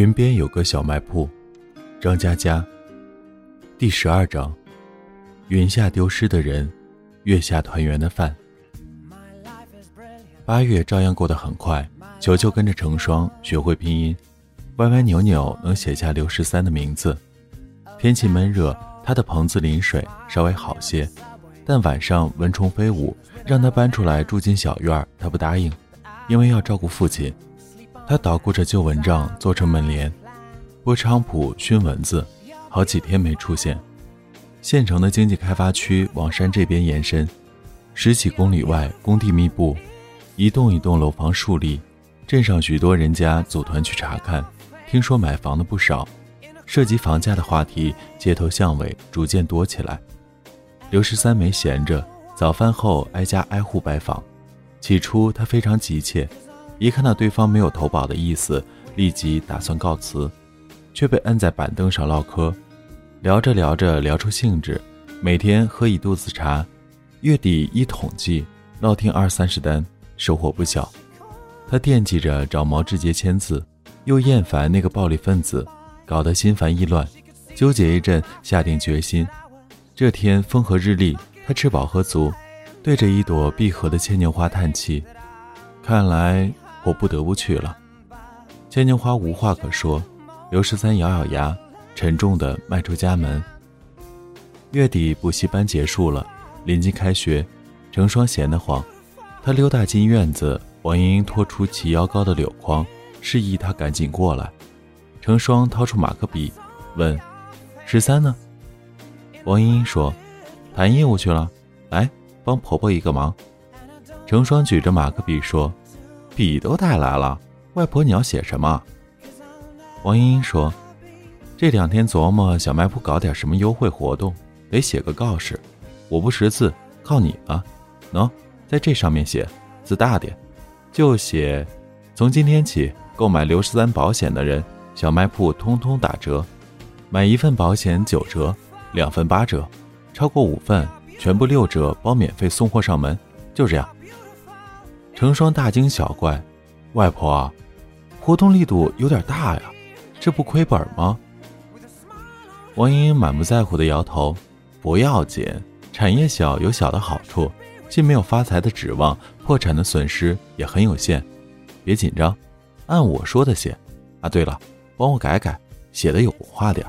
云边有个小卖铺，张嘉佳。第十二章：云下丢失的人，月下团圆的饭。八月照样过得很快，球球跟着成双学会拼音，歪歪扭扭能写下刘十三的名字。天气闷热，他的棚子淋水稍微好些，但晚上蚊虫飞舞，让他搬出来住进小院他不答应，因为要照顾父亲。他捣鼓着旧蚊帐做成门帘，拨菖蒲熏蚊子，好几天没出现。县城的经济开发区往山这边延伸，十几公里外工地密布，一栋一栋楼房竖立，镇上许多人家组团去查看，听说买房的不少，涉及房价的话题，街头巷尾逐渐多起来。刘十三没闲着，早饭后挨家挨户拜访，起初他非常急切。一看到对方没有投保的意思，立即打算告辞，却被摁在板凳上唠嗑。聊着聊着聊出兴致，每天喝一肚子茶，月底一统计，落听二三十单，收获不小。他惦记着找毛志杰签字，又厌烦那个暴力分子，搞得心烦意乱，纠结一阵，下定决心。这天风和日丽，他吃饱喝足，对着一朵闭合的牵牛花叹气，看来。我不得不去了。牵牛花无话可说，刘十三咬咬牙，沉重地迈出家门。月底补习班结束了，临近开学，成双闲得慌，他溜达进院子，王莹莹拖出齐腰高的柳筐，示意他赶紧过来。成双掏出马克笔，问：“十三呢？”王莹莹说：“谈业务去了。来，帮婆婆一个忙。”成双举着马克笔说。笔都带来了，外婆，你要写什么？王英英说：“这两天琢磨小卖铺搞点什么优惠活动，得写个告示。我不识字，靠你了。喏，在这上面写，字大点，就写：从今天起，购买刘十三保险的人，小卖铺通通打折，买一份保险九折，两份八折，超过五份全部六折，包免费送货上门。就这样。”成双大惊小怪：“外婆，活动力度有点大呀，这不亏本吗？”王莹莹满不在乎的摇头：“不要紧，产业小有小的好处，既没有发财的指望，破产的损失也很有限。别紧张，按我说的写。啊，对了，帮我改改，写的有话点。”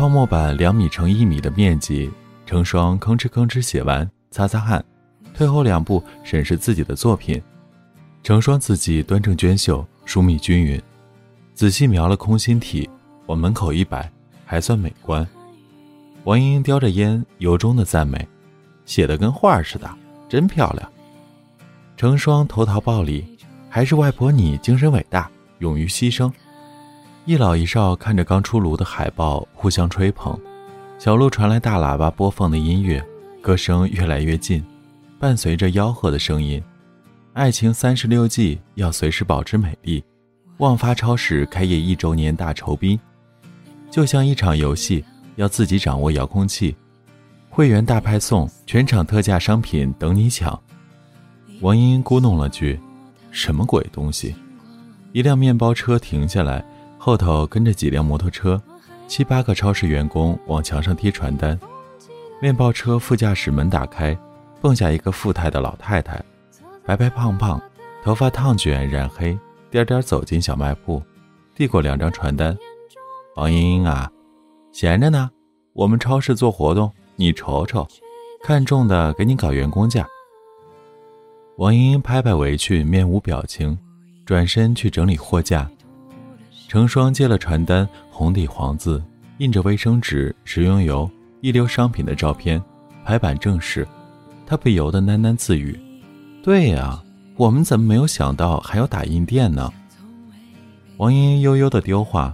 泡沫板两米乘一米的面积，成双吭哧吭哧写完，擦擦汗，退后两步审视自己的作品。成双字迹端正娟秀，疏密均匀，仔细描了空心体，往门口一摆，还算美观。王莹莹叼着烟，由衷的赞美：“写的跟画似的，真漂亮。”成双投桃报李：“还是外婆你精神伟大，勇于牺牲。”一老一少看着刚出炉的海报，互相吹捧。小路传来大喇叭播放的音乐，歌声越来越近，伴随着吆喝的声音。爱情三十六计，要随时保持美丽。旺发超市开业一周年大酬宾，就像一场游戏，要自己掌握遥控器。会员大派送，全场特价商品等你抢。王英英咕哝了句：“什么鬼东西？”一辆面包车停下来。后头跟着几辆摩托车，七八个超市员工往墙上贴传单。面包车副驾驶门打开，蹦下一个富态的老太太，白白胖胖，头发烫卷染黑，颠颠走进小卖部，递过两张传单：“王英英啊，闲着呢，我们超市做活动，你瞅瞅，看中的给你搞员工价。”王英英拍拍围裙，面无表情，转身去整理货架。成双接了传单，红底黄字，印着卫生纸、食用油、一流商品的照片，排版正式。他不由得喃喃自语：“对呀，我们怎么没有想到还有打印店呢？”王莹莹悠悠的丢话：“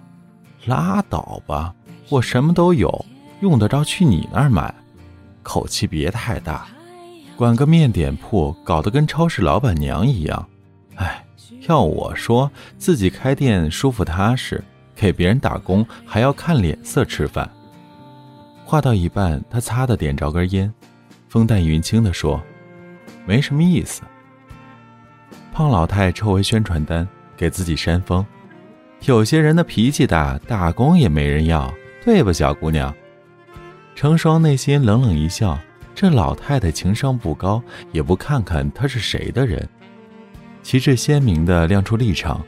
拉倒吧，我什么都有，用得着去你那儿买？口气别太大，管个面点铺，搞得跟超市老板娘一样。哎，要我说，自己开店舒服踏实，给别人打工还要看脸色吃饭。”话到一半，他擦的点着根烟，风淡云轻的说：“没什么意思。”胖老太抽回宣传单，给自己扇风：“有些人的脾气大，打工也没人要，对吧，小姑娘？”成双内心冷冷一笑：“这老太太情商不高，也不看看她是谁的人。”旗帜鲜明的亮出立场：“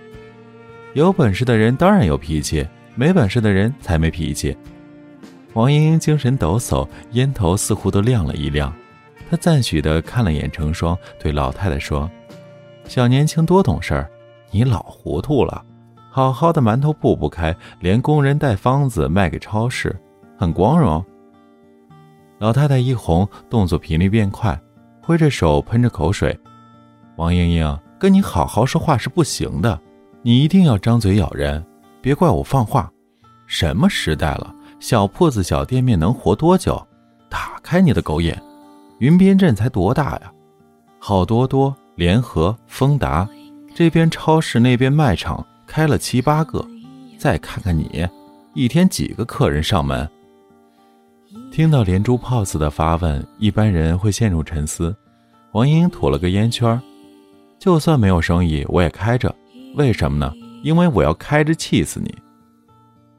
有本事的人当然有脾气，没本事的人才没脾气。”王英英精神抖擞，烟头似乎都亮了一亮。她赞许地看了眼成双，对老太太说：“小年轻多懂事儿，你老糊涂了。好好的馒头铺不开，连工人带方子卖给超市，很光荣。”老太太一红，动作频率变快，挥着手喷着口水：“王英英，跟你好好说话是不行的，你一定要张嘴咬人，别怪我放话。什么时代了？”小铺子、小店面能活多久？打开你的狗眼！云边镇才多大呀？好多多、联合、丰达，这边超市那边卖场开了七八个。再看看你，一天几个客人上门？听到连珠炮似的发问，一般人会陷入沉思。王英吐了个烟圈，就算没有生意，我也开着。为什么呢？因为我要开着气死你！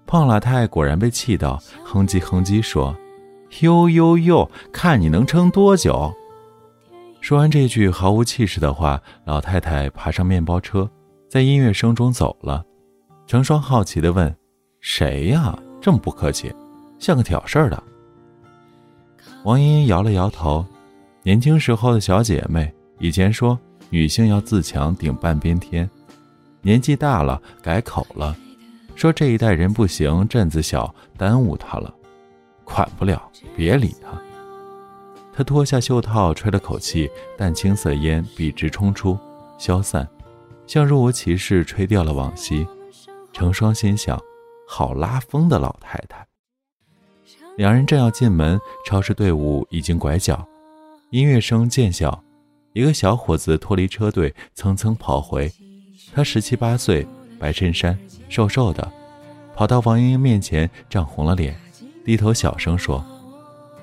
胖老太果然被气到，哼唧哼唧说：“呦呦呦，看你能撑多久！”说完这句毫无气势的话，老太太爬上面包车，在音乐声中走了。成双好奇地问：“谁呀？这么不客气，像个挑事儿的？”王英摇了摇头：“年轻时候的小姐妹，以前说女性要自强顶半边天，年纪大了改口了。”说这一代人不行，镇子小，耽误他了，管不了，别理他。他脱下袖套，吹了口气，淡青色烟笔直冲出，消散，像若无其事吹掉了往昔。成双心想：好拉风的老太太。两人正要进门，超市队伍已经拐角，音乐声渐小，一个小伙子脱离车队，蹭蹭跑回。他十七八岁。白衬衫，瘦瘦的，跑到王莹莹面前，涨红了脸，低头小声说：“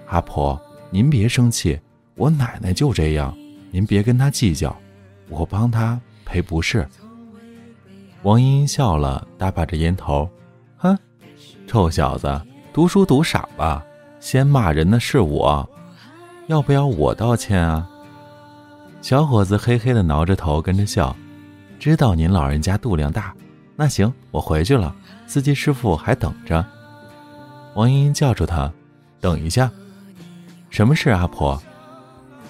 阿婆，您别生气，我奶奶就这样，您别跟她计较，我帮她赔不是。”王莹莹笑了，搭把着烟头，哼，臭小子，读书读傻了，先骂人的是我，要不要我道歉啊？小伙子嘿嘿的挠着头，跟着笑，知道您老人家肚量大。那行，我回去了。司机师傅还等着。王英英叫住他：“等一下，什么事？阿婆，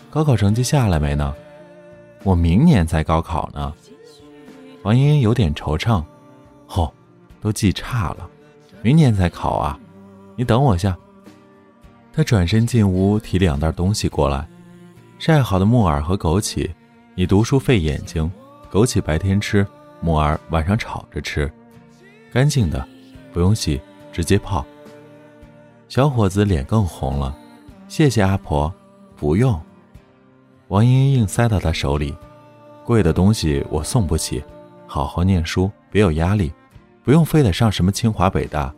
高考成绩下来没呢？我明年才高考呢。”王英英有点惆怅：“哦，都记差了，明年才考啊？你等我下。”他转身进屋，提两袋东西过来：“晒好的木耳和枸杞，你读书费眼睛，枸杞白天吃。”木耳晚上炒着吃，干净的，不用洗，直接泡。小伙子脸更红了，谢谢阿婆，不用。王英英硬塞到他手里，贵的东西我送不起，好好念书，别有压力，不用非得上什么清华北大，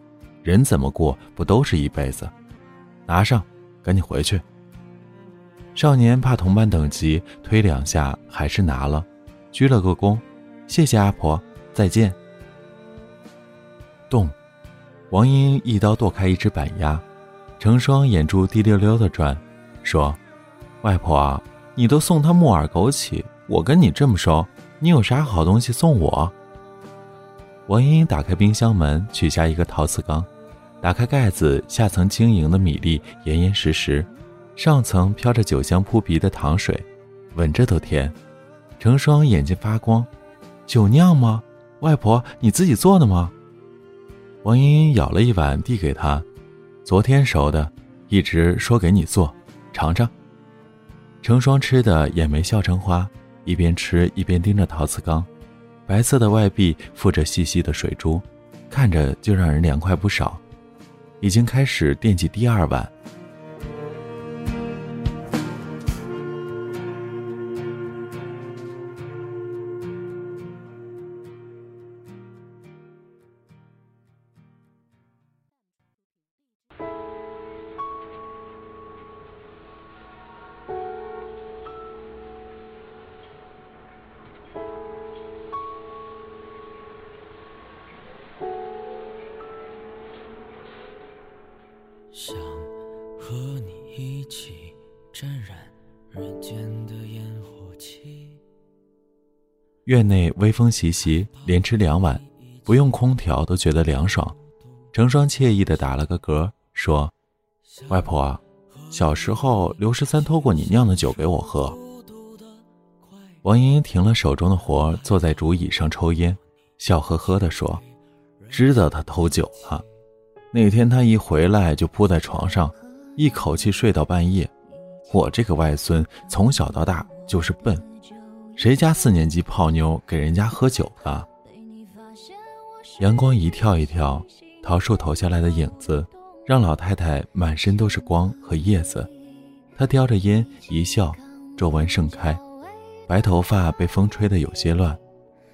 人怎么过不都是一辈子？拿上，赶紧回去。少年怕同伴等急，推两下还是拿了，鞠了个躬。谢谢阿婆，再见。动，王英英一刀剁开一只板鸭，成双眼珠滴溜溜的转，说：“外婆，你都送他木耳枸杞，我跟你这么熟，你有啥好东西送我？”王英英打开冰箱门，取下一个陶瓷缸，打开盖子，下层晶莹的米粒严严实实，上层飘着酒香扑鼻的糖水，闻着都甜。成双眼睛发光。酒酿吗？外婆，你自己做的吗？王英英舀了一碗递给他，昨天熟的，一直说给你做，尝尝。成双吃的眼眉笑成花，一边吃一边盯着陶瓷缸，白色的外壁附着细细的水珠，看着就让人凉快不少。已经开始惦记第二碗。院内微风习习，连吃两碗，不用空调都觉得凉爽。成双惬意的打了个嗝，说：“外婆，小时候刘十三偷过你酿的酒给我喝。”王莹莹停了手中的活，坐在竹椅上抽烟，笑呵呵地说：“知道他偷酒了。”那天他一回来就扑在床上，一口气睡到半夜。我这个外孙从小到大就是笨，谁家四年级泡妞给人家喝酒了？阳光一跳一跳，桃树投下来的影子让老太太满身都是光和叶子。她叼着烟一笑，皱纹盛开，白头发被风吹得有些乱。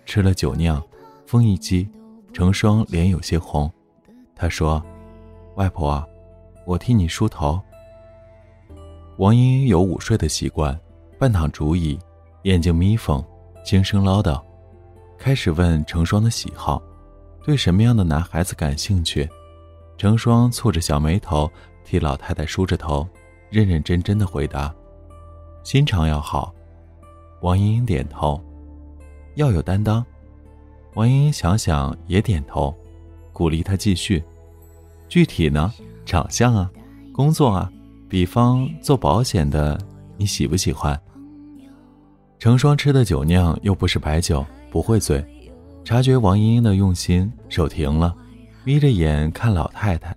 吃了酒酿，风一激，成双脸有些红。她说：“外婆，我替你梳头。”王英英有午睡的习惯，半躺竹椅，眼睛眯缝，轻声唠叨，开始问成双的喜好，对什么样的男孩子感兴趣。成双蹙着小眉头，替老太太梳着头，认认真真的回答：“心肠要好。”王莹莹点头：“要有担当。”王莹莹想想也点头。鼓励他继续，具体呢？长相啊，工作啊，比方做保险的，你喜不喜欢？成双吃的酒酿又不是白酒，不会醉。察觉王莹莹的用心，手停了，眯着眼看老太太。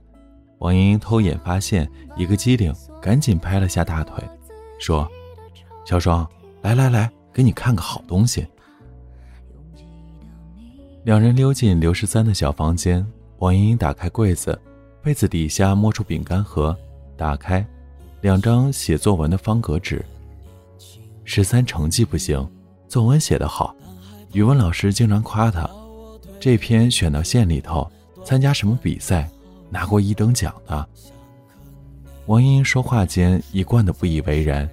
王莹莹偷眼发现，一个机灵，赶紧拍了下大腿，说：“小双，来来来，给你看个好东西。”两人溜进刘十三的小房间，王莹莹打开柜子，被子底下摸出饼干盒，打开，两张写作文的方格纸。十三成绩不行，作文写得好，语文老师经常夸他，这篇选到县里头，参加什么比赛，拿过一等奖的。王英说话间一贯的不以为然，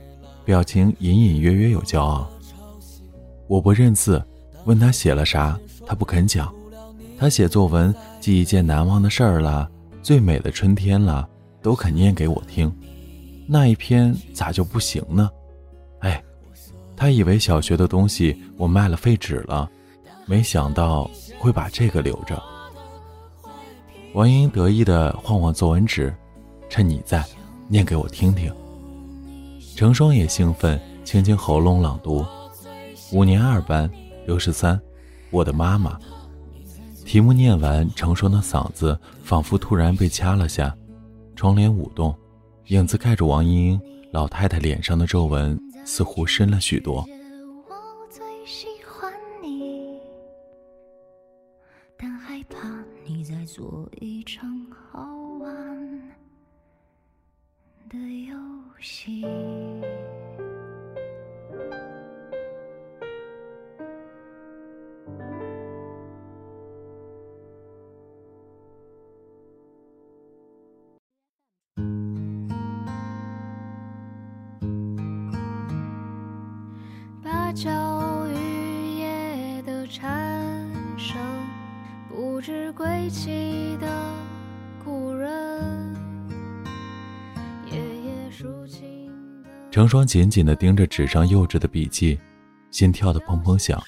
表情隐隐约约有骄傲。我不认字，问他写了啥。他不肯讲，他写作文记一件难忘的事儿了，最美的春天了，都肯念给我听。那一篇咋就不行呢？他以为小学的东西我卖了废纸了，没想到会把这个留着。王英得意地晃晃作文纸，趁你在，念给我听听。成双也兴奋，清清喉咙朗读：五年二班，六十三。我的妈妈。题目念完，成双的嗓子仿佛突然被掐了下，窗帘舞动，影子盖住王英英老太太脸上的皱纹似乎深了许多。我最喜欢你但害怕你再做一场好玩的游戏。成双紧紧地盯着纸上幼稚的笔记，心跳的砰砰响，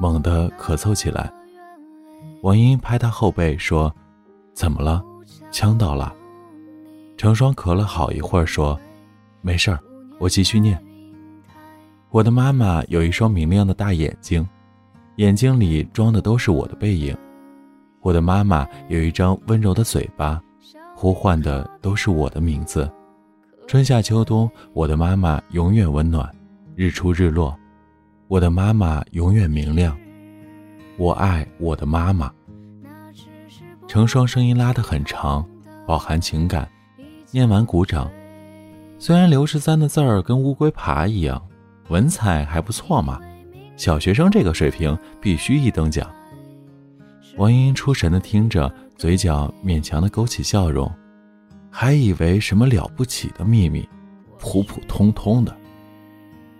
猛地咳嗽起来。王英拍他后背说：“怎么了？呛到了？”成双咳了好一会儿说：“没事儿，我继续念。”我的妈妈有一双明亮的大眼睛，眼睛里装的都是我的背影。我的妈妈有一张温柔的嘴巴，呼唤的都是我的名字。春夏秋冬，我的妈妈永远温暖；日出日落，我的妈妈永远明亮。我爱我的妈妈。成双声音拉得很长，饱含情感，念完鼓掌。虽然刘十三的字儿跟乌龟爬一样，文采还不错嘛，小学生这个水平必须一等奖。王英出神的听着，嘴角勉强的勾起笑容。还以为什么了不起的秘密，普普通通的。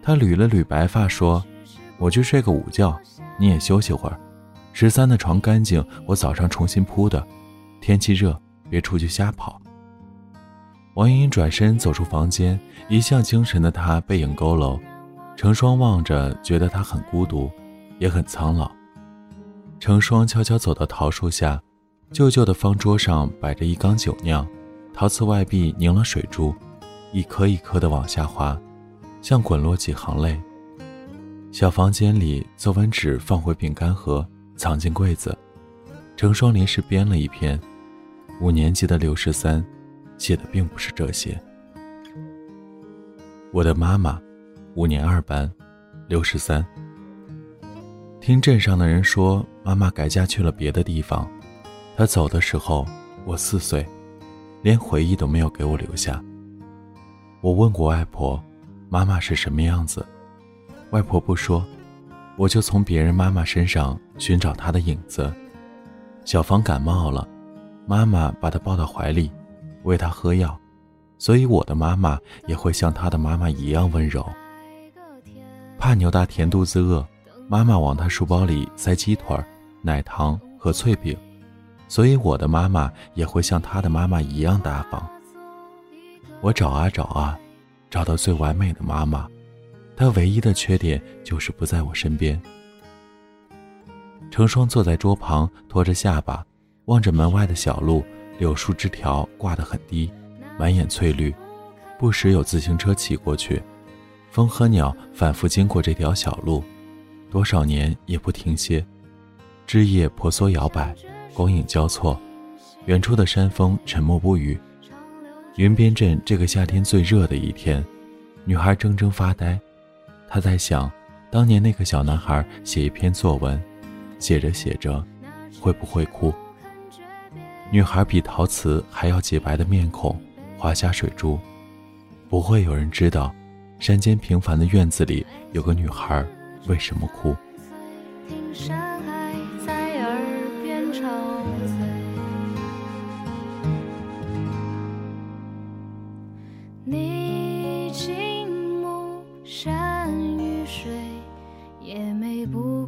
他捋了捋白发，说：“我去睡个午觉，你也休息会儿。十三的床干净，我早上重新铺的。天气热，别出去瞎跑。”王莹莹转身走出房间，一向精神的她背影佝偻。成双望着，觉得她很孤独，也很苍老。成双悄悄走到桃树下，旧旧的方桌上摆着一缸酒酿。陶瓷外壁凝了水珠，一颗一颗的往下滑，像滚落几行泪。小房间里，作文纸放回饼干盒，藏进柜子。成双临时编了一篇，五年级的刘十三，写的并不是这些。我的妈妈，五年二班，刘十三。听镇上的人说，妈妈改嫁去了别的地方。她走的时候，我四岁。连回忆都没有给我留下。我问过外婆，妈妈是什么样子，外婆不说，我就从别人妈妈身上寻找她的影子。小芳感冒了，妈妈把她抱到怀里，喂她喝药，所以我的妈妈也会像她的妈妈一样温柔。怕牛大田肚子饿，妈妈往他书包里塞鸡腿、奶糖和脆饼。所以我的妈妈也会像她的妈妈一样大方。我找啊找啊，找到最完美的妈妈，她唯一的缺点就是不在我身边。成双坐在桌旁，托着下巴，望着门外的小路，柳树枝条挂得很低，满眼翠绿，不时有自行车骑过去，风和鸟反复经过这条小路，多少年也不停歇，枝叶婆娑摇摆。光影交错，远处的山峰沉默不语。云边镇这个夏天最热的一天，女孩怔怔发呆。她在想，当年那个小男孩写一篇作文，写着写着，会不会哭？女孩比陶瓷还要洁白的面孔，滑下水珠。不会有人知道，山间平凡的院子里有个女孩为什么哭。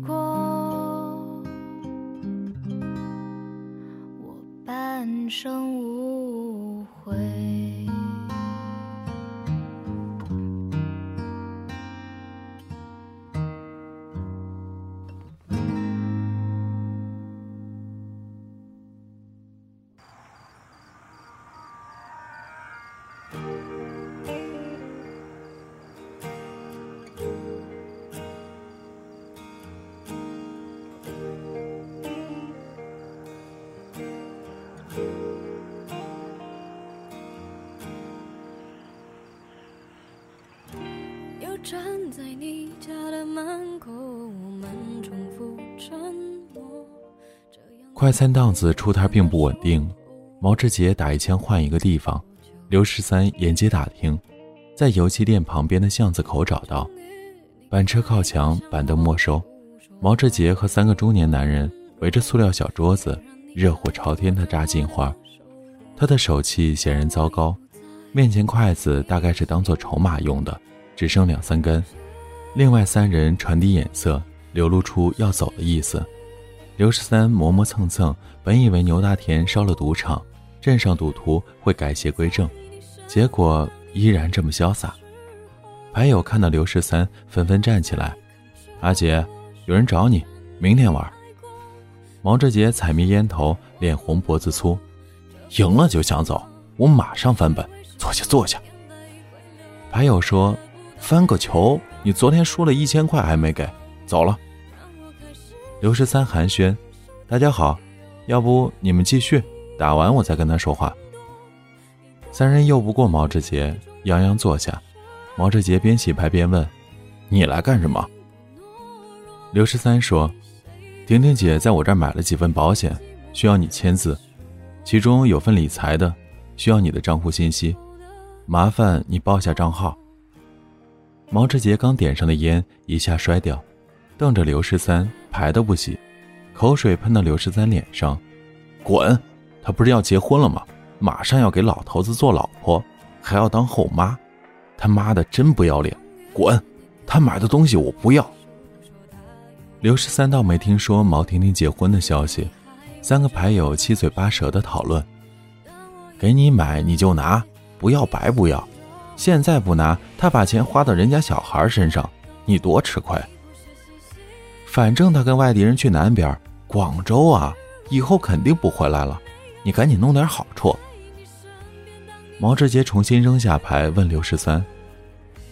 过我半生无悔。站在你家的门口，我们重复沉默。快餐档子出摊并不稳定，毛志杰打一枪换一个地方。刘十三沿街打听，在油漆店旁边的巷子口找到，板车靠墙，板凳没收。毛志杰和三个中年男人围着塑料小桌子，热火朝天的炸金花。他的手气显然糟糕，面前筷子大概是当做筹码用的。只剩两三根，另外三人传递眼色，流露出要走的意思。刘十三磨磨蹭蹭，本以为牛大田烧了赌场，镇上赌徒会改邪归正，结果依然这么潇洒。牌友看到刘十三，纷纷站起来：“阿杰，有人找你，明天玩。”毛志杰踩灭烟头，脸红脖子粗：“赢了就想走，我马上翻本。坐下，坐下。”牌友说。翻个球！你昨天输了一千块还没给，走了。刘十三寒暄：“大家好，要不你们继续打完我再跟他说话。”三人拗不过毛志杰，泱泱坐下。毛志杰边洗牌边问：“你来干什么？”刘十三说：“婷婷姐在我这儿买了几份保险，需要你签字，其中有份理财的，需要你的账户信息，麻烦你报下账号。”毛志杰刚点上的烟一下摔掉，瞪着刘十三，牌都不洗，口水喷到刘十三脸上：“滚！他不是要结婚了吗？马上要给老头子做老婆，还要当后妈。”他妈的，真不要脸！滚！他买的东西我不要。刘十三倒没听说毛婷婷结婚的消息，三个牌友七嘴八舌的讨论。给你买你就拿，不要白不要。现在不拿，他把钱花到人家小孩身上，你多吃亏。反正他跟外地人去南边广州啊，以后肯定不回来了，你赶紧弄点好处。毛志杰重新扔下牌，问刘十三：“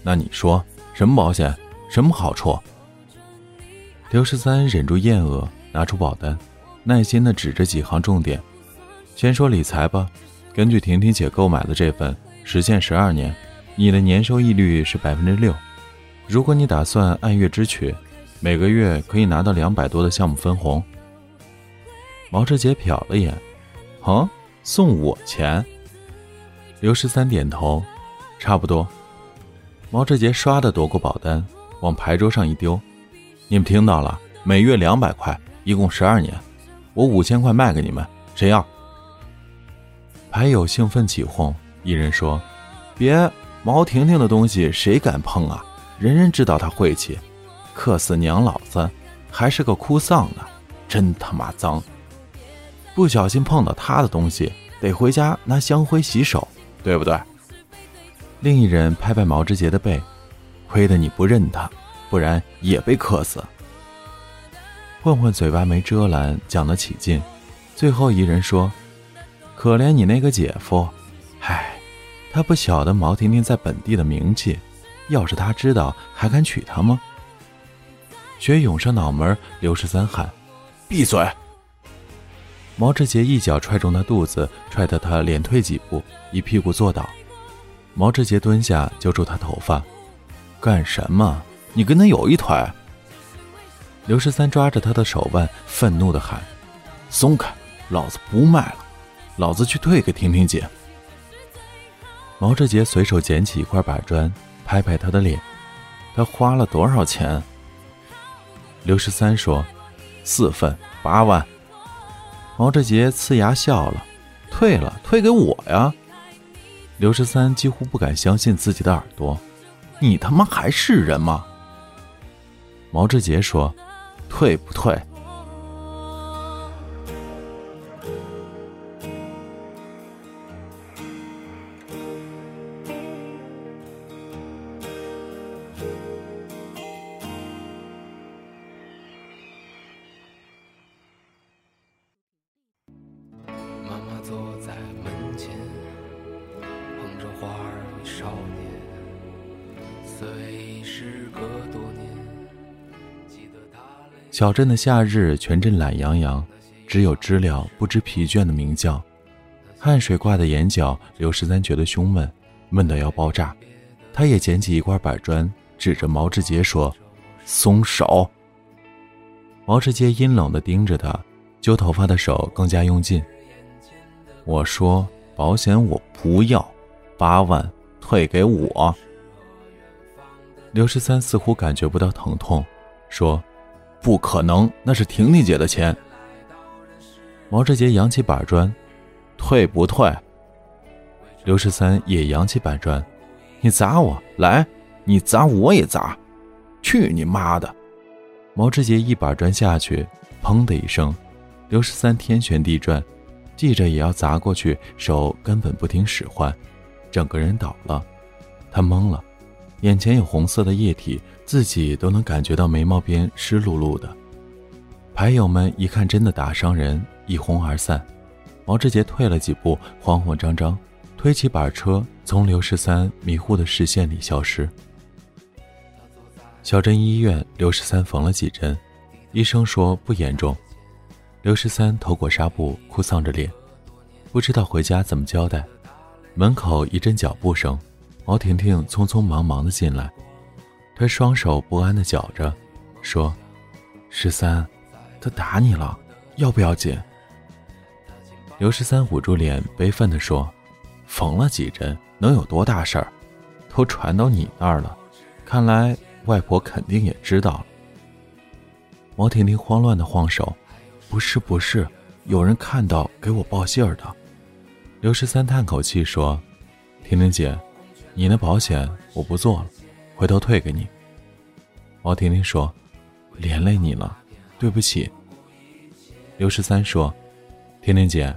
那你说什么保险，什么好处？”刘十三忍住厌恶，拿出保单，耐心的指着几行重点：“先说理财吧，根据婷婷姐购买的这份，时限十二年，你的年收益率是百分之六。如果你打算按月支取，每个月可以拿到两百多的项目分红。”毛志杰瞟了眼：“哼，送我钱？”刘十三点头，差不多。毛志杰唰的夺过保单，往牌桌上一丢：“你们听到了，每月两百块，一共十二年，我五千块卖给你们，谁要？”牌友兴奋起哄，一人说：“别，毛婷婷的东西谁敢碰啊？人人知道她晦气，克死娘老子，还是个哭丧呢，真他妈脏！不小心碰到她的东西，得回家拿香灰洗手。”对不对？另一人拍拍毛志杰的背，亏得你不认他，不然也被克死。混混嘴巴没遮拦，讲得起劲。最后一人说：“可怜你那个姐夫，他不晓得毛婷婷在本地的名气，要是他知道，还敢娶她吗？”血涌上脑门，刘十三喊：“闭嘴！”毛志杰一脚踹中他肚子，踹得他连退几步，一屁股坐倒。毛志杰蹲下揪住他头发：“干什么？你跟他有一腿？”刘十三抓着他的手腕，愤怒地喊：“松开！老子不卖了！老子去退给婷婷姐。”毛志杰随手捡起一块板砖，拍拍他的脸：“他花了多少钱？”刘十三说：“四份，八万。”毛志杰呲牙笑了，退了，退给我呀！刘十三几乎不敢相信自己的耳朵，你他妈还是人吗？毛志杰说：“退不退？”在时隔多年小镇的夏日，全镇懒洋洋，只有知了不知疲倦的鸣叫。汗水挂在眼角，刘十三觉得胸闷，闷得要爆炸。他也捡起一块板砖，指着毛志杰说：“松手！”毛志杰阴冷地盯着他，揪头发的手更加用劲。我说：“保险我不要，八万退给我。”刘十三似乎感觉不到疼痛，说。不可能，那是婷婷姐的钱。毛志杰扬起板砖，退不退？刘十三也扬起板砖，你砸我，来，你砸我也砸，去你妈的！毛志杰一板砖下去，砰的一声，刘十三天旋地转，记着也要砸过去，手根本不听使唤，整个人倒了，他懵了。眼前有红色的液体，自己都能感觉到眉毛边湿漉漉的。牌友们一看真的打伤人，一哄而散。毛志杰退了几步，慌慌张张推起板车，从刘十三迷糊的视线里消失。小镇医院，刘十三缝了几针，医生说不严重。刘十三头裹纱布，哭丧着脸，不知道回家怎么交代。门口一阵脚步声。毛婷婷匆匆忙忙的进来，她双手不安的绞着，说：“十三，他打你了，要不要紧？”刘十三捂住脸，悲愤地说：“缝了几针，能有多大事儿？都传到你那儿了，看来外婆肯定也知道了。”毛婷婷慌乱的晃手：“不是，不是，有人看到给我报信儿的。”刘十三叹口气说：“婷婷姐，你那保险我不做了，回头退给你。”毛婷婷说：“连累你了，对不起。”刘十三说：“婷婷姐。”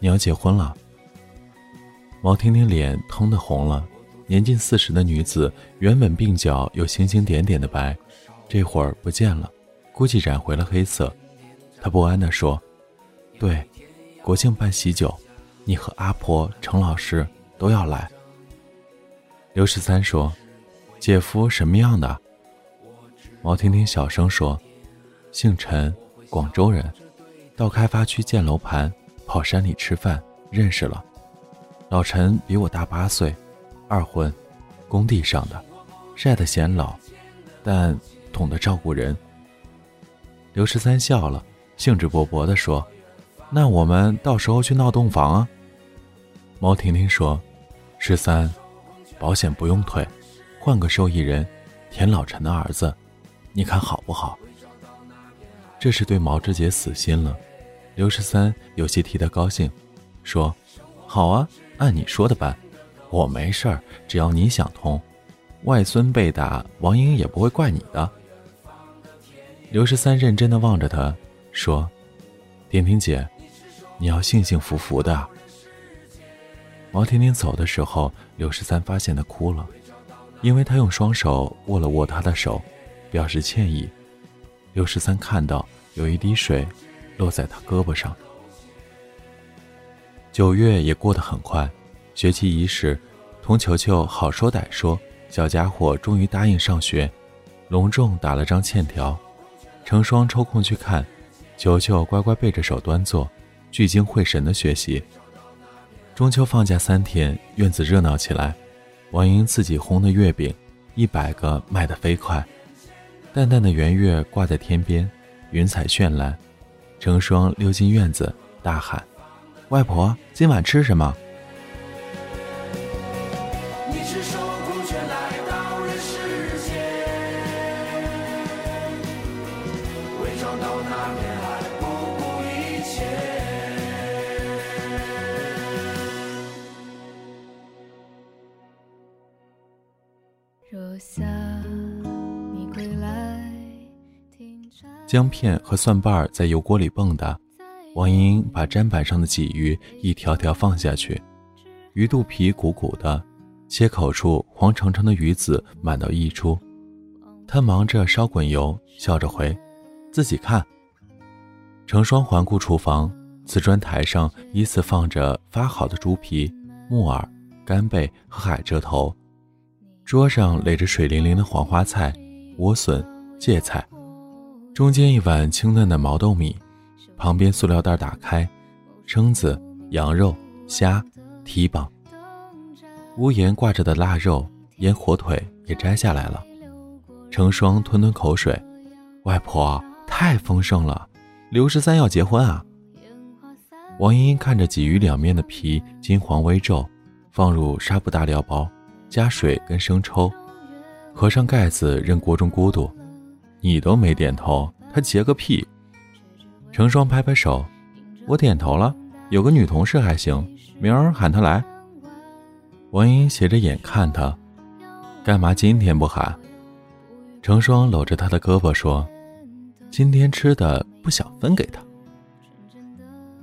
你要结婚了。毛婷婷脸腾的红了，年近四十的女子，原本鬓角有星星点点的白，这会儿不见了，估计染回了黑色。她不安地说：“对，国庆办喜酒，你和阿婆、程老师都要来。”刘十三说：“姐夫什么样的？”毛婷婷小声说：“姓陈，广州人，到开发区建楼盘。”跑山里吃饭，认识了。老陈比我大八岁，二婚，工地上的，晒得显老，但懂得照顾人。刘十三笑了，兴致勃勃地说：“那我们到时候去闹洞房啊。”毛婷婷说：“十三，保险不用退，换个受益人，田老陈的儿子，你看好不好？”这是对毛志杰死心了。刘十三有些替他高兴，说：“好啊，按你说的办，我没事儿，只要你想通，外孙被打，王英也不会怪你的。”刘十三认真的望着他，说：“婷婷姐，你要幸幸福福的。”毛婷婷走的时候，刘十三发现他哭了，因为他用双手握了握他的手，表示歉意。刘十三看到有一滴水。落在他胳膊上。九月也过得很快，学期伊始，童球球好说歹说，小家伙终于答应上学，隆重打了张欠条。成双抽空去看，球球乖乖背着手端坐，聚精会神的学习。中秋放假三天，院子热闹起来，王英自己烘的月饼，一百个卖得飞快，淡淡的圆月挂在天边，云彩绚烂。成双溜进院子，大喊：“外婆，今晚吃什么？”姜片和蒜瓣在油锅里蹦跶，王莹莹把砧板上的鲫鱼一条条放下去，鱼肚皮鼓鼓的，切口处黄澄澄的鱼籽满到溢出。她忙着烧滚油，笑着回：“自己看。”成双环顾厨房，瓷砖台上依次放着发好的猪皮、木耳、干贝和海蜇头，桌上垒着水灵灵的黄花菜、莴笋、芥菜。中间一碗清嫩的毛豆米，旁边塑料袋打开，蛏子、羊肉、虾、蹄膀。屋檐挂着的腊肉、腌火腿也摘下来了。成双吞吞口水，外婆太丰盛了。刘十三要结婚啊！王英英看着鲫鱼两面的皮金黄微皱，放入纱布大料包，加水跟生抽，合上盖子，任锅中咕嘟。你都没点头，他结个屁！成双拍拍手，我点头了。有个女同事还行，明儿喊她来。王英斜着眼看他，干嘛今天不喊？成双搂着他的胳膊说：“今天吃的不想分给他。”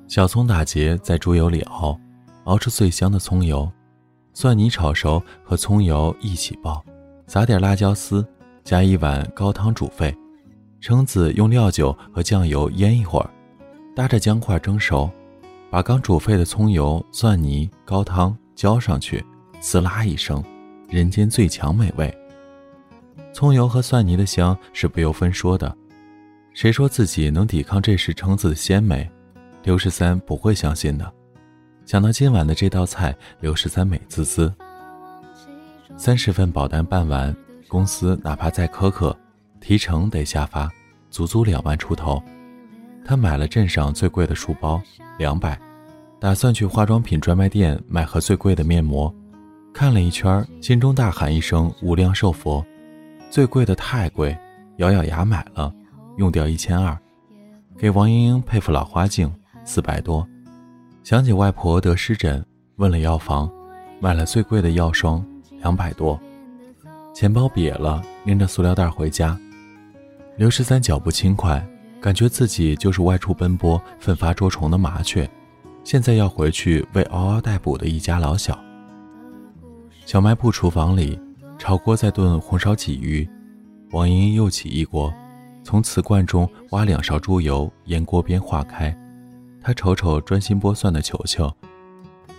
小葱打结，在猪油里熬，熬出最香的葱油，蒜泥炒熟和葱油一起爆，撒点辣椒丝。加一碗高汤煮沸，蛏子用料酒和酱油腌一会儿，搭着姜块蒸熟，把刚煮沸的葱油、蒜泥、高汤浇上去，滋啦一声，人间最强美味。葱油和蒜泥的香是不由分说的，谁说自己能抵抗这时蛏子的鲜美？刘十三不会相信的。想到今晚的这道菜，刘十三美滋滋。三十份保单办完，公司哪怕再苛刻，提成得下发，足足两万出头。他买了镇上最贵的书包，两百，打算去化妆品专卖店买盒最贵的面膜。看了一圈，心中大喊一声“无量寿佛”，最贵的太贵，咬咬牙买了，用掉一千二。给王莹莹配副老花镜，四百多。想起外婆得湿疹，问了药房，买了最贵的药霜，两百多。钱包瘪了，拎着塑料袋回家。刘十三脚步轻快，感觉自己就是外出奔波、奋发捉虫的麻雀，现在要回去喂嗷嗷待哺的一家老小。小卖部厨房里，炒锅在炖红烧鲫鱼，王莹莹又起一锅。从瓷罐中挖两勺猪油，沿锅边化开。她瞅瞅专心剥蒜的球球，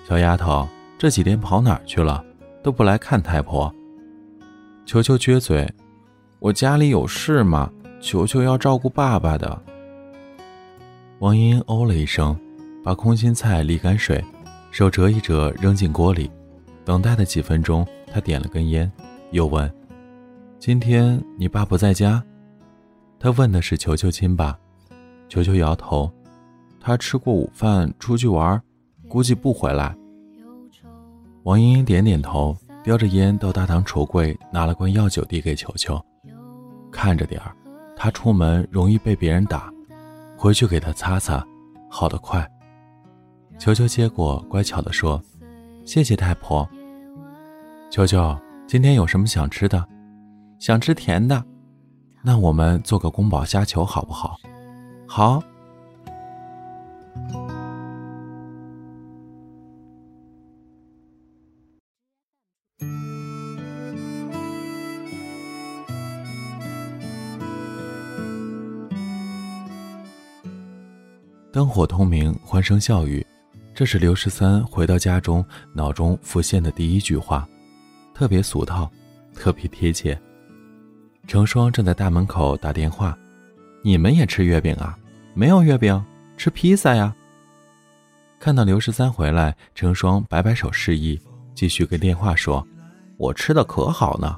小丫头这几天跑哪儿去了？都不来看太婆。球球撅嘴：“我家里有事嘛，球球要照顾爸爸的。”王英哦了一声，把空心菜沥干水，手折一折扔进锅里。等待的几分钟，他点了根烟，又问：“今天你爸不在家？”他问的是球球亲爸，球球摇头，他吃过午饭出去玩，估计不回来。王莹莹点点头，叼着烟到大堂橱柜拿了罐药酒递给球球，看着点儿，他出门容易被别人打，回去给他擦擦，好得快。球球接过，乖巧地说：“谢谢太婆。”球球，今天有什么想吃的？想吃甜的。那我们做个宫保虾球好不好？好。灯火通明，欢声笑语，这是刘十三回到家中脑中浮现的第一句话，特别俗套，特别贴切。成双正在大门口打电话：“你们也吃月饼啊？没有月饼，吃披萨呀。”看到刘十三回来，成双摆摆手示意，继续跟电话说：“我吃的可好呢，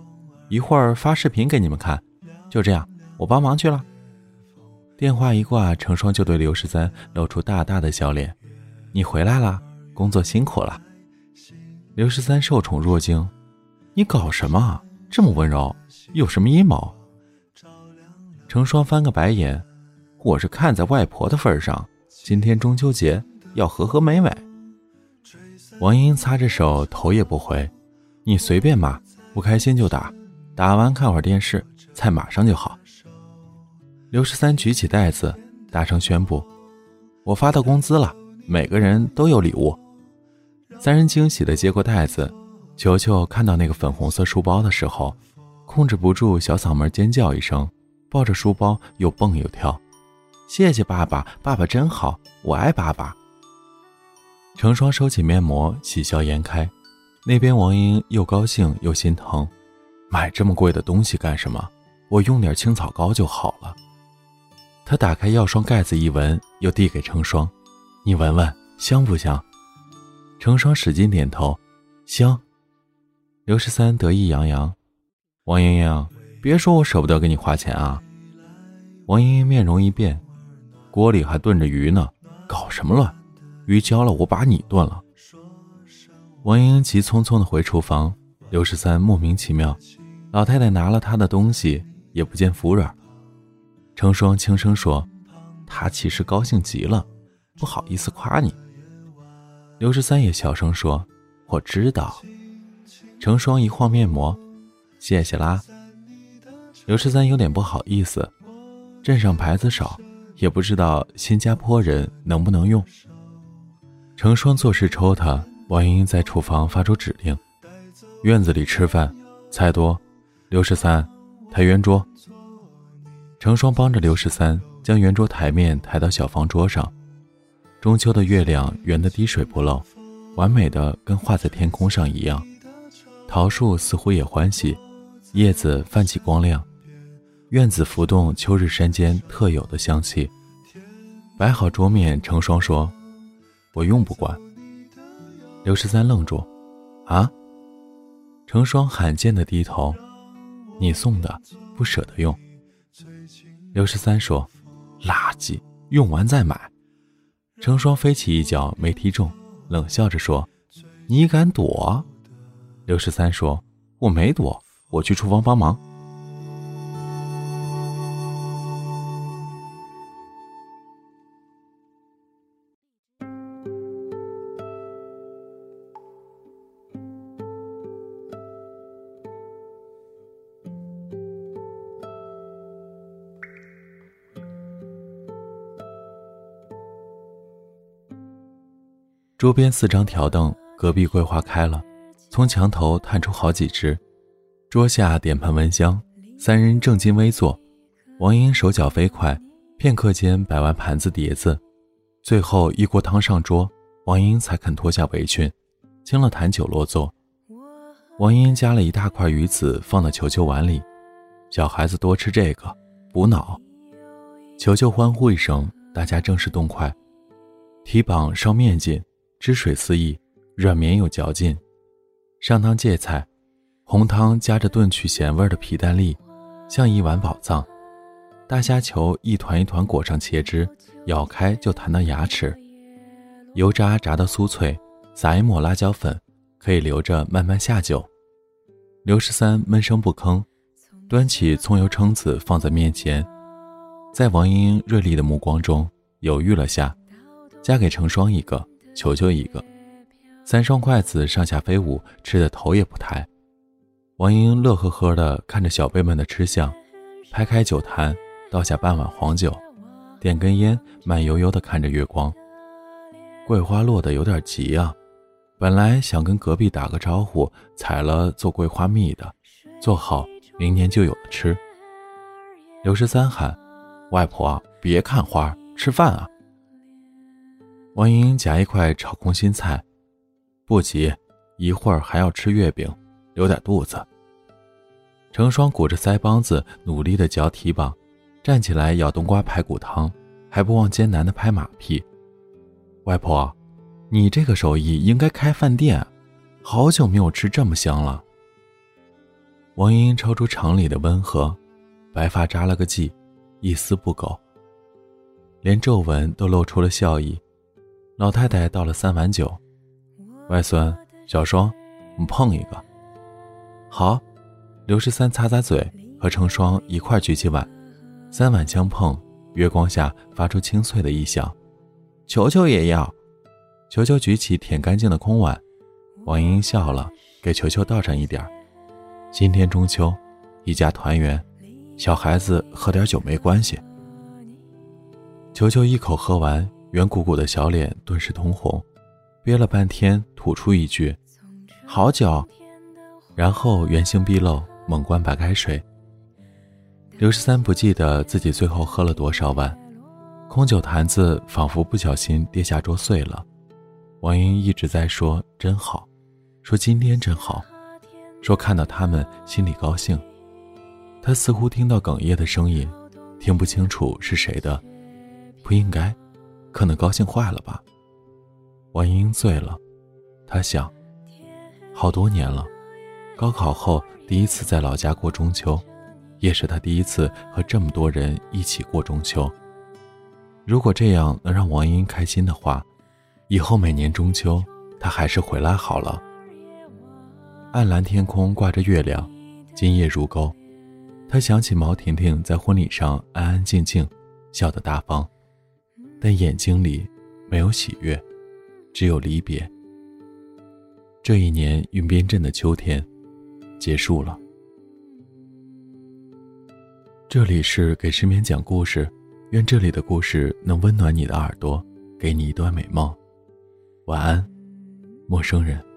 一会儿发视频给你们看。”就这样，我帮忙去了。电话一挂，成双就对刘十三露出大大的笑脸：“你回来了，工作辛苦了。”刘十三受宠若惊：“你搞什么？这么温柔？”有什么阴谋？成双翻个白眼，我是看在外婆的份上，今天中秋节要和和美美。王英擦着手，头也不回。你随便骂，不开心就打，打完看会儿电视，菜马上就好。刘十三举起袋子，大声宣布：“我发到工资了，每个人都有礼物。”三人惊喜的接过袋子，球球看到那个粉红色书包的时候。控制不住小嗓门尖叫一声，抱着书包又蹦又跳。谢谢爸爸，爸爸真好，我爱爸爸。成双收起面膜，喜笑颜开。那边王英又高兴又心疼，买这么贵的东西干什么？我用点青草膏就好了。他打开药霜盖子一闻，又递给成双：“你闻闻，香不香？”成双使劲点头：“香。”刘十三得意洋洋。王莹莹，别说我舍不得给你花钱啊！王莹莹面容一变，锅里还炖着鱼呢，搞什么乱？鱼焦了，我把你炖了。王莹莹急匆匆的回厨房，刘十三莫名其妙，老太太拿了他的东西也不见服软。成双轻声说：“他其实高兴极了，不好意思夸你。”刘十三也小声说：“我知道。”成双一晃面膜。谢谢啦，刘十三有点不好意思，镇上牌子少，也不知道新加坡人能不能用。成双做事抽他，王莹莹在厨房发出指令：院子里吃饭，菜多。刘十三，抬圆桌。成双帮着刘十三将圆桌台面抬到小方桌上，中秋的月亮圆得滴水不漏，完美的跟画在天空上一样。桃树似乎也欢喜。叶子泛起光亮，院子浮动秋日山间特有的香气。摆好桌面，成双说：“我用不惯。”刘十三愣住：“啊？”成双罕见的低头，你送的，不舍得用。刘十三说：“垃圾，用完再买。”成双飞起一脚没踢中，冷笑着说：“你敢躲？”刘十三说：“我没躲，我去厨房帮忙。”桌边四张条凳，隔壁桂花开了，从墙头探出好几只。桌下点盆蚊香，三人正襟危坐。王英手脚飞快，片刻间摆完盘子碟子，最后一锅汤上桌，王英才肯脱下围裙，清了坛酒落座。王英夹了一大块鱼子放到球球碗里，小孩子多吃这个补脑。球球欢呼一声，大家正是动筷，提膀烧面筋。汁水四溢，软绵有嚼劲。上汤芥菜，红汤夹着炖去咸味的皮蛋粒，像一碗宝藏。大虾球一团一团裹上茄汁，咬开就弹到牙齿。油炸炸到酥脆，撒一抹辣椒粉，可以留着慢慢下酒。刘十三闷声不吭，端起葱油蛏子放在面前，在王英英锐利的目光中犹豫了下，夹给成双一个。球球一个，三双筷子上下飞舞，吃的头也不抬。王英乐呵呵地看着小辈们的吃相，拍开酒坛，倒下半碗黄酒，点根烟，慢悠悠地看着月光。桂花落得有点急啊，本来想跟隔壁打个招呼，采了做桂花蜜的，做好明年就有的吃。刘十三喊：“外婆，别看花，吃饭啊！”王莹莹夹一块炒空心菜，不急，一会儿还要吃月饼，留点肚子。成双鼓着腮帮子，努力的嚼蹄膀，站起来咬冬瓜排骨汤，还不忘艰难的拍马屁。外婆，你这个手艺应该开饭店，好久没有吃这么香了。王莹莹超出常理的温和，白发扎了个髻，一丝不苟，连皱纹都露出了笑意。老太太倒了三碗酒，外孙小双，我们碰一个。好，刘十三擦擦嘴，和成双一块举起碗，三碗相碰，月光下发出清脆的异响。球球也要，球球举起舔干净的空碗，王莹莹笑了，给球球倒上一点。今天中秋，一家团圆，小孩子喝点酒没关系。球球一口喝完。圆鼓鼓的小脸顿时通红，憋了半天吐出一句：“好酒。”然后原形毕露，猛灌白开水。刘十三不记得自己最后喝了多少碗，空酒坛子仿佛不小心跌下桌碎了。王英一直在说“真好”，说今天真好，说看到他们心里高兴。他似乎听到哽咽的声音，听不清楚是谁的，不应该。可能高兴坏了吧？王莹莹醉了，她想，好多年了，高考后第一次在老家过中秋，也是她第一次和这么多人一起过中秋。如果这样能让王莹开心的话，以后每年中秋她还是回来好了。暗蓝天空挂着月亮，今夜如钩。她想起毛婷婷在婚礼上安安静静，笑得大方。但眼睛里没有喜悦，只有离别。这一年云边镇的秋天结束了。这里是给失眠讲故事，愿这里的故事能温暖你的耳朵，给你一段美梦。晚安，陌生人。